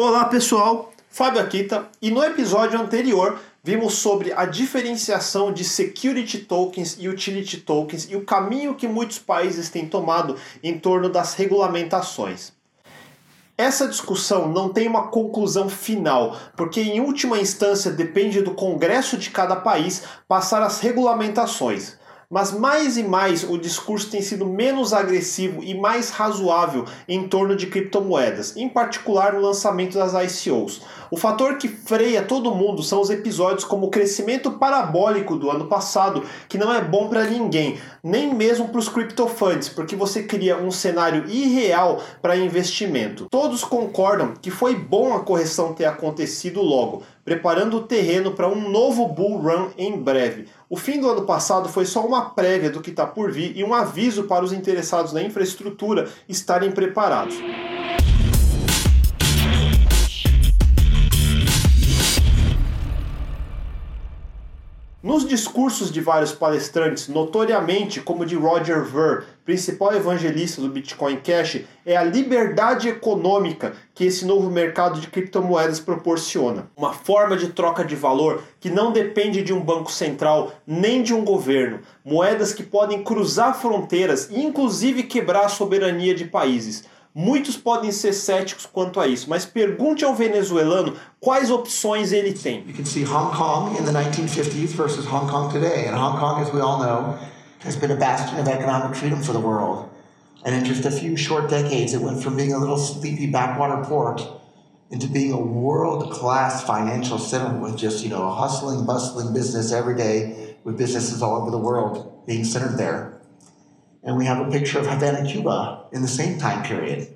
Olá pessoal, Fábio Akita e no episódio anterior vimos sobre a diferenciação de security tokens e utility tokens e o caminho que muitos países têm tomado em torno das regulamentações. Essa discussão não tem uma conclusão final, porque em última instância depende do Congresso de cada país passar as regulamentações. Mas mais e mais o discurso tem sido menos agressivo e mais razoável em torno de criptomoedas, em particular no lançamento das ICOs. O fator que freia todo mundo são os episódios como o crescimento parabólico do ano passado, que não é bom para ninguém, nem mesmo para os criptofunds, porque você cria um cenário irreal para investimento. Todos concordam que foi bom a correção ter acontecido logo, preparando o terreno para um novo bull run em breve. O fim do ano passado foi só uma prévia do que está por vir e um aviso para os interessados na infraestrutura estarem preparados. Nos discursos de vários palestrantes, notoriamente como de Roger Ver, principal evangelista do Bitcoin Cash, é a liberdade econômica que esse novo mercado de criptomoedas proporciona. Uma forma de troca de valor que não depende de um banco central nem de um governo. Moedas que podem cruzar fronteiras e inclusive quebrar a soberania de países. Muitos podem ser céticos quanto a isso, mas pergunte ao venezuelano quais opções ele tem. You can see Hong Kong in the 1950s versus Hong Kong today. And Hong Kong, as we all know, has been a bastion of economic freedom for the world. And in just a few short decades, it went from being a little sleepy backwater port into being a world-class financial center with just, you know, a hustling, bustling business every day with businesses all over the world being centered there. And we have a picture of Havana, Cuba in the same time period.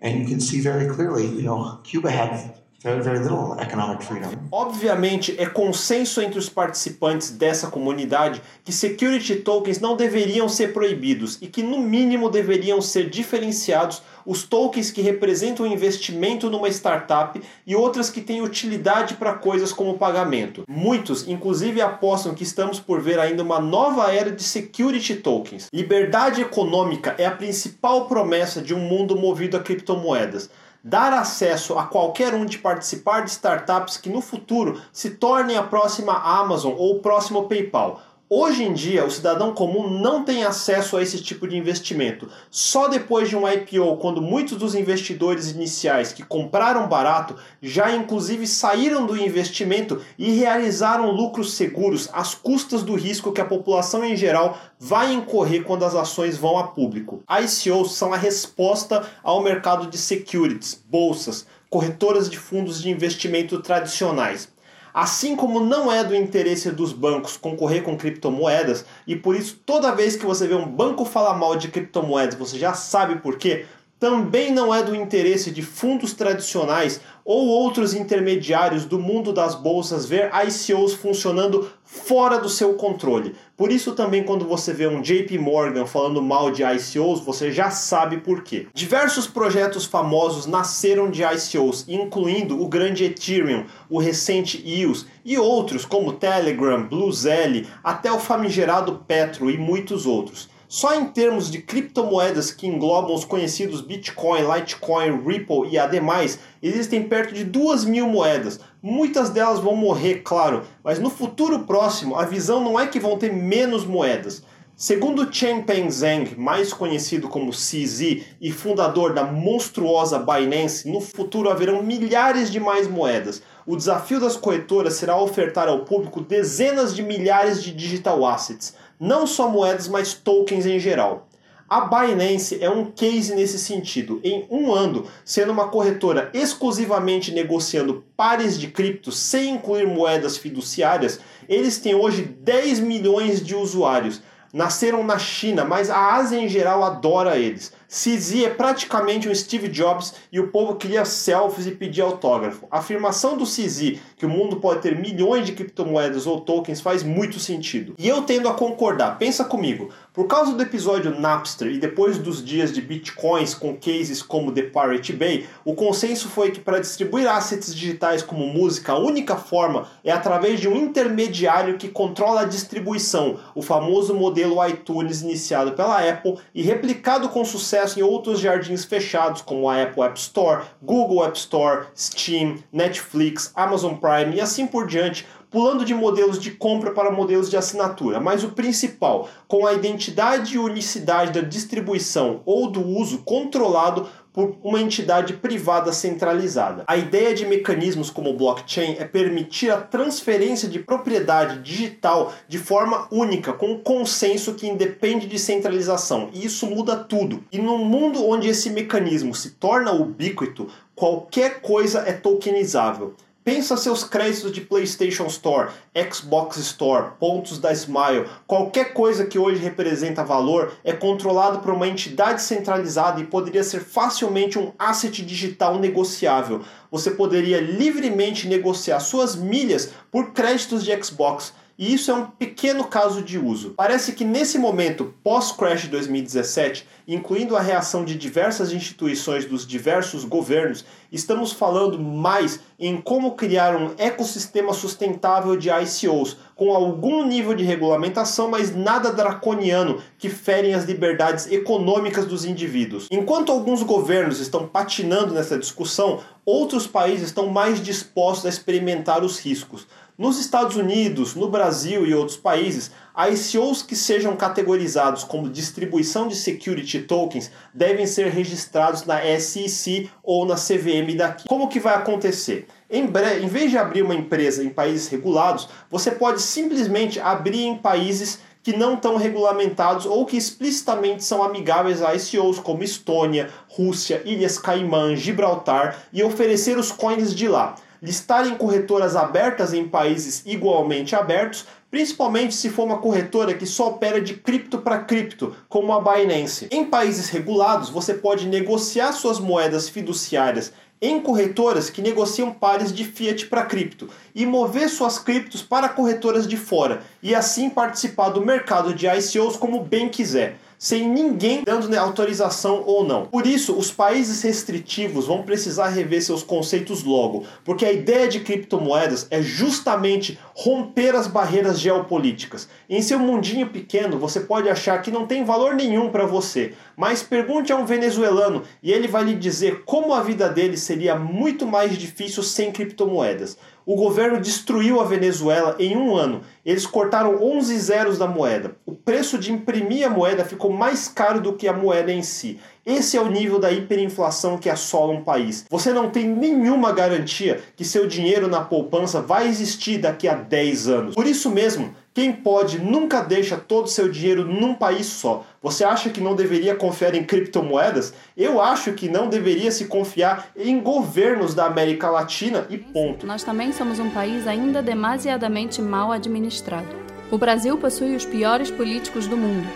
And you can see very clearly, you know, Cuba had little economic freedom. Obviamente, é consenso entre os participantes dessa comunidade que security tokens não deveriam ser proibidos e que, no mínimo, deveriam ser diferenciados os tokens que representam investimento numa startup e outras que têm utilidade para coisas como pagamento. Muitos, inclusive, apostam que estamos por ver ainda uma nova era de security tokens. Liberdade econômica é a principal promessa de um mundo movido a criptomoedas dar acesso a qualquer um de participar de startups que no futuro se tornem a próxima Amazon ou o próximo PayPal. Hoje em dia, o cidadão comum não tem acesso a esse tipo de investimento. Só depois de um IPO, quando muitos dos investidores iniciais que compraram barato já inclusive saíram do investimento e realizaram lucros seguros às custas do risco que a população em geral vai incorrer quando as ações vão a público. ICOs são a resposta ao mercado de securities, bolsas, corretoras de fundos de investimento tradicionais. Assim como não é do interesse dos bancos concorrer com criptomoedas, e por isso toda vez que você vê um banco falar mal de criptomoedas, você já sabe por quê, também não é do interesse de fundos tradicionais ou outros intermediários do mundo das bolsas ver ICOs funcionando fora do seu controle. Por isso também quando você vê um JP Morgan falando mal de ICOs, você já sabe por quê. Diversos projetos famosos nasceram de ICOs, incluindo o grande Ethereum, o recente EOS e outros como Telegram, BlueZelle, até o famigerado Petro e muitos outros. Só em termos de criptomoedas que englobam os conhecidos Bitcoin, Litecoin, Ripple e ademais, existem perto de duas mil moedas. Muitas delas vão morrer, claro, mas no futuro próximo a visão não é que vão ter menos moedas. Segundo Changpeng Zhang, mais conhecido como CZ e fundador da monstruosa Binance, no futuro haverão milhares de mais moedas. O desafio das corretoras será ofertar ao público dezenas de milhares de digital assets não só moedas, mas tokens em geral. A Binance é um case nesse sentido. Em um ano, sendo uma corretora exclusivamente negociando pares de criptos sem incluir moedas fiduciárias, eles têm hoje 10 milhões de usuários. Nasceram na China, mas a Ásia em geral adora eles. CZ é praticamente um Steve Jobs e o povo cria selfies e pedir autógrafo. A afirmação do CZ que o mundo pode ter milhões de criptomoedas ou tokens faz muito sentido. E eu tendo a concordar. Pensa comigo, por causa do episódio Napster e depois dos dias de bitcoins com cases como The Pirate Bay, o consenso foi que para distribuir assets digitais como música, a única forma é através de um intermediário que controla a distribuição, o famoso modelo iTunes iniciado pela Apple e replicado com sucesso sucesso em outros jardins fechados, como a Apple App Store, Google App Store, Steam, Netflix, Amazon Prime e assim por diante, pulando de modelos de compra para modelos de assinatura. Mas o principal, com a identidade e unicidade da distribuição ou do uso controlado por uma entidade privada centralizada. A ideia de mecanismos como blockchain é permitir a transferência de propriedade digital de forma única, com um consenso que independe de centralização. E isso muda tudo. E num mundo onde esse mecanismo se torna ubíquito, qualquer coisa é tokenizável. Pensa seus créditos de PlayStation Store, Xbox Store, pontos da Smile, qualquer coisa que hoje representa valor é controlado por uma entidade centralizada e poderia ser facilmente um asset digital negociável. Você poderia livremente negociar suas milhas por créditos de Xbox e isso é um pequeno caso de uso. Parece que nesse momento pós-crash 2017, incluindo a reação de diversas instituições dos diversos governos, estamos falando mais em como criar um ecossistema sustentável de ICOs, com algum nível de regulamentação, mas nada draconiano que ferem as liberdades econômicas dos indivíduos. Enquanto alguns governos estão patinando nessa discussão, outros países estão mais dispostos a experimentar os riscos. Nos Estados Unidos, no Brasil e outros países, ICOs que sejam categorizados como distribuição de security tokens devem ser registrados na SEC ou na CVM daqui. Como que vai acontecer? Em, breve, em vez de abrir uma empresa em países regulados, você pode simplesmente abrir em países que não estão regulamentados ou que explicitamente são amigáveis a ICOs como Estônia, Rússia, Ilhas Caimã, Gibraltar e oferecer os coins de lá listar em corretoras abertas em países igualmente abertos, principalmente se for uma corretora que só opera de cripto para cripto, como a Binance. Em países regulados, você pode negociar suas moedas fiduciárias em corretoras que negociam pares de fiat para cripto e mover suas criptos para corretoras de fora e assim participar do mercado de ICOs como bem quiser sem ninguém dando né, autorização ou não. Por isso, os países restritivos vão precisar rever seus conceitos logo, porque a ideia de criptomoedas é justamente romper as barreiras geopolíticas. Em seu mundinho pequeno, você pode achar que não tem valor nenhum para você, mas pergunte a um venezuelano e ele vai lhe dizer como a vida dele seria muito mais difícil sem criptomoedas. O governo destruiu a Venezuela em um ano. Eles cortaram 11 zeros da moeda. O preço de imprimir a moeda ficou mais caro do que a moeda em si. Esse é o nível da hiperinflação que assola um país. Você não tem nenhuma garantia que seu dinheiro na poupança vai existir daqui a 10 anos. Por isso mesmo, quem pode nunca deixa todo o seu dinheiro num país só. Você acha que não deveria confiar em criptomoedas? Eu acho que não deveria se confiar em governos da América Latina e ponto. Nós também somos um país ainda demasiadamente mal administrado. O Brasil possui os piores políticos do mundo.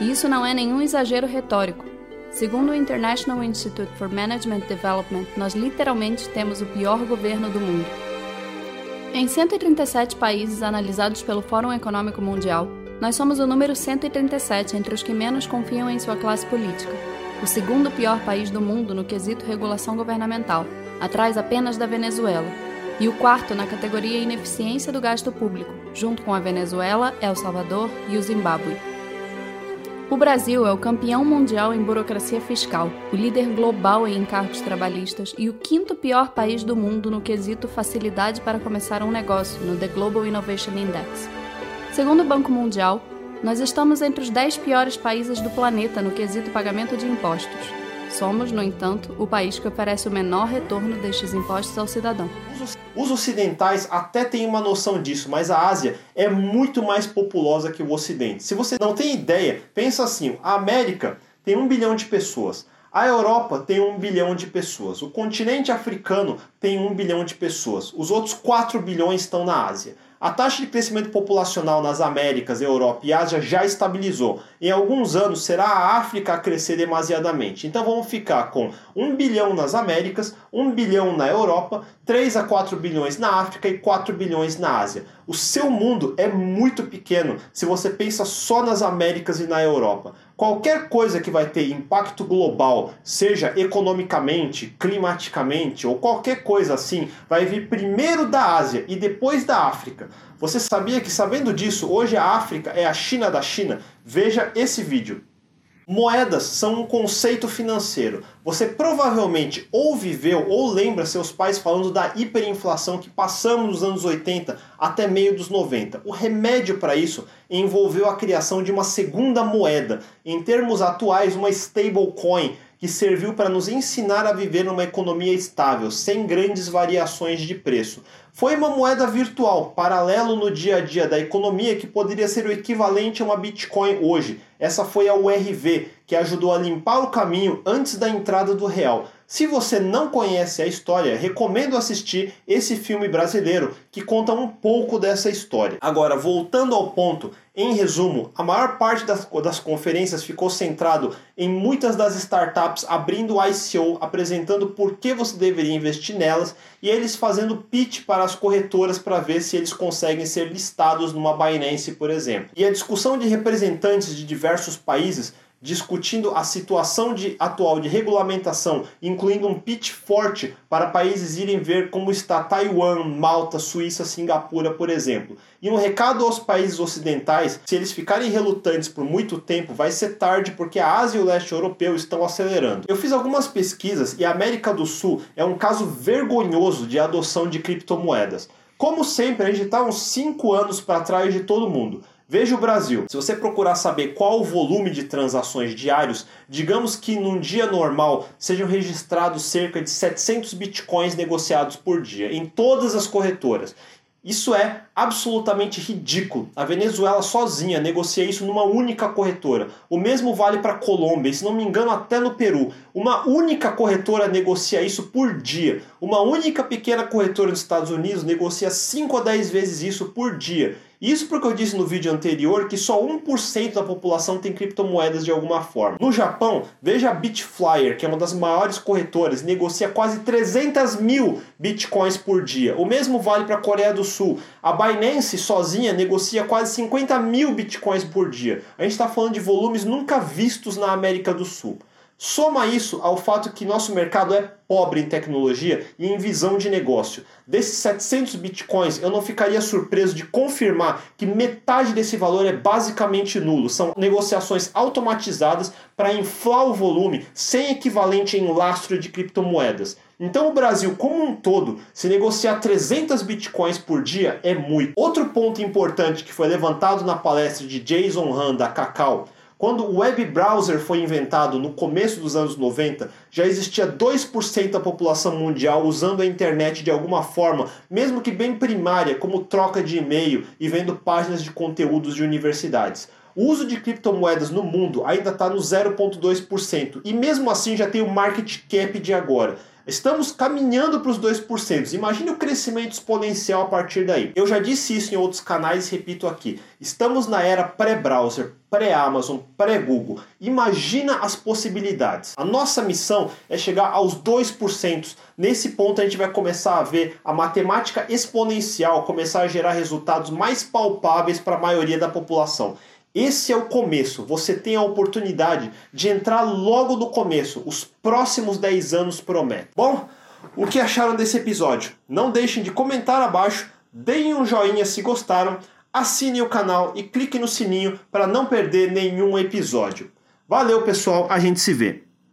E isso não é nenhum exagero retórico. Segundo o International Institute for Management Development, nós literalmente temos o pior governo do mundo. Em 137 países analisados pelo Fórum Econômico Mundial, nós somos o número 137 entre os que menos confiam em sua classe política, o segundo pior país do mundo no quesito regulação governamental, atrás apenas da Venezuela, e o quarto na categoria ineficiência do gasto público, junto com a Venezuela, El Salvador e o Zimbábue. O Brasil é o campeão mundial em burocracia fiscal, o líder global em encargos trabalhistas e o quinto pior país do mundo no quesito facilidade para começar um negócio no The Global Innovation Index. Segundo o Banco Mundial, nós estamos entre os 10 piores países do planeta no quesito pagamento de impostos. Somos, no entanto, o país que oferece o menor retorno destes impostos ao cidadão. Os ocidentais até têm uma noção disso, mas a Ásia é muito mais populosa que o Ocidente. Se você não tem ideia, pensa assim: a América tem um bilhão de pessoas. A Europa tem um bilhão de pessoas. O continente africano tem um bilhão de pessoas. Os outros 4 bilhões estão na Ásia. A taxa de crescimento populacional nas Américas, Europa e Ásia já estabilizou. Em alguns anos será a África a crescer demasiadamente. Então vamos ficar com 1 bilhão nas Américas, 1 bilhão na Europa, 3 a 4 bilhões na África e 4 bilhões na Ásia. O seu mundo é muito pequeno se você pensa só nas Américas e na Europa. Qualquer coisa que vai ter impacto global, seja economicamente, climaticamente ou qualquer coisa assim, vai vir primeiro da Ásia e depois da África. Você sabia que, sabendo disso, hoje a África é a China da China? Veja esse vídeo. Moedas são um conceito financeiro. Você provavelmente ou viveu ou lembra seus pais falando da hiperinflação que passamos nos anos 80 até meio dos 90. O remédio para isso envolveu a criação de uma segunda moeda, em termos atuais, uma stablecoin que serviu para nos ensinar a viver numa economia estável, sem grandes variações de preço. Foi uma moeda virtual, paralelo no dia a dia da economia, que poderia ser o equivalente a uma Bitcoin hoje. Essa foi a URV, que ajudou a limpar o caminho antes da entrada do real. Se você não conhece a história, recomendo assistir esse filme brasileiro que conta um pouco dessa história. Agora, voltando ao ponto, em resumo, a maior parte das, das conferências ficou centrado em muitas das startups abrindo ICO, apresentando por que você deveria investir nelas e eles fazendo pitch para as corretoras para ver se eles conseguem ser listados numa Binance, por exemplo. E a discussão de representantes de diversos países discutindo a situação de, atual de regulamentação, incluindo um pitch forte para países irem ver como está Taiwan, Malta, Suíça, Singapura, por exemplo. E um recado aos países ocidentais: se eles ficarem relutantes por muito tempo, vai ser tarde porque a Ásia e o leste europeu estão acelerando. Eu fiz algumas pesquisas e a América do Sul é um caso vergonhoso de adoção de criptomoedas. Como sempre, a gente está uns 5 anos para trás de todo mundo. Veja o Brasil. Se você procurar saber qual o volume de transações diários, digamos que num dia normal sejam registrados cerca de 700 bitcoins negociados por dia em todas as corretoras. Isso é absolutamente ridículo. A Venezuela sozinha negocia isso numa única corretora. O mesmo vale para a Colômbia, e se não me engano até no Peru. Uma única corretora negocia isso por dia. Uma única pequena corretora nos Estados Unidos negocia 5 a 10 vezes isso por dia. Isso porque eu disse no vídeo anterior que só 1% da população tem criptomoedas de alguma forma. No Japão, veja a Bitflyer, que é uma das maiores corretoras, negocia quase 300 mil bitcoins por dia. O mesmo vale para a Coreia do Sul. A Binance sozinha negocia quase 50 mil bitcoins por dia. A gente está falando de volumes nunca vistos na América do Sul. Soma isso ao fato que nosso mercado é pobre em tecnologia e em visão de negócio. Desses 700 bitcoins, eu não ficaria surpreso de confirmar que metade desse valor é basicamente nulo. São negociações automatizadas para inflar o volume sem equivalente em lastro de criptomoedas. Então o Brasil como um todo, se negociar 300 bitcoins por dia é muito. Outro ponto importante que foi levantado na palestra de Jason Han da Cacau quando o web browser foi inventado no começo dos anos 90, já existia 2% da população mundial usando a internet de alguma forma, mesmo que bem primária, como troca de e-mail e vendo páginas de conteúdos de universidades. O uso de criptomoedas no mundo ainda está no 0,2%, e mesmo assim já tem o market cap de agora. Estamos caminhando para os 2%. Imagine o crescimento exponencial a partir daí. Eu já disse isso em outros canais e repito aqui. Estamos na era pré-browser, pré-Amazon, pré-Google. Imagina as possibilidades. A nossa missão é chegar aos 2%. Nesse ponto a gente vai começar a ver a matemática exponencial começar a gerar resultados mais palpáveis para a maioria da população. Esse é o começo. Você tem a oportunidade de entrar logo no começo. Os próximos 10 anos prometem. Bom, o que acharam desse episódio? Não deixem de comentar abaixo, deem um joinha se gostaram, assinem o canal e cliquem no sininho para não perder nenhum episódio. Valeu, pessoal, a gente se vê.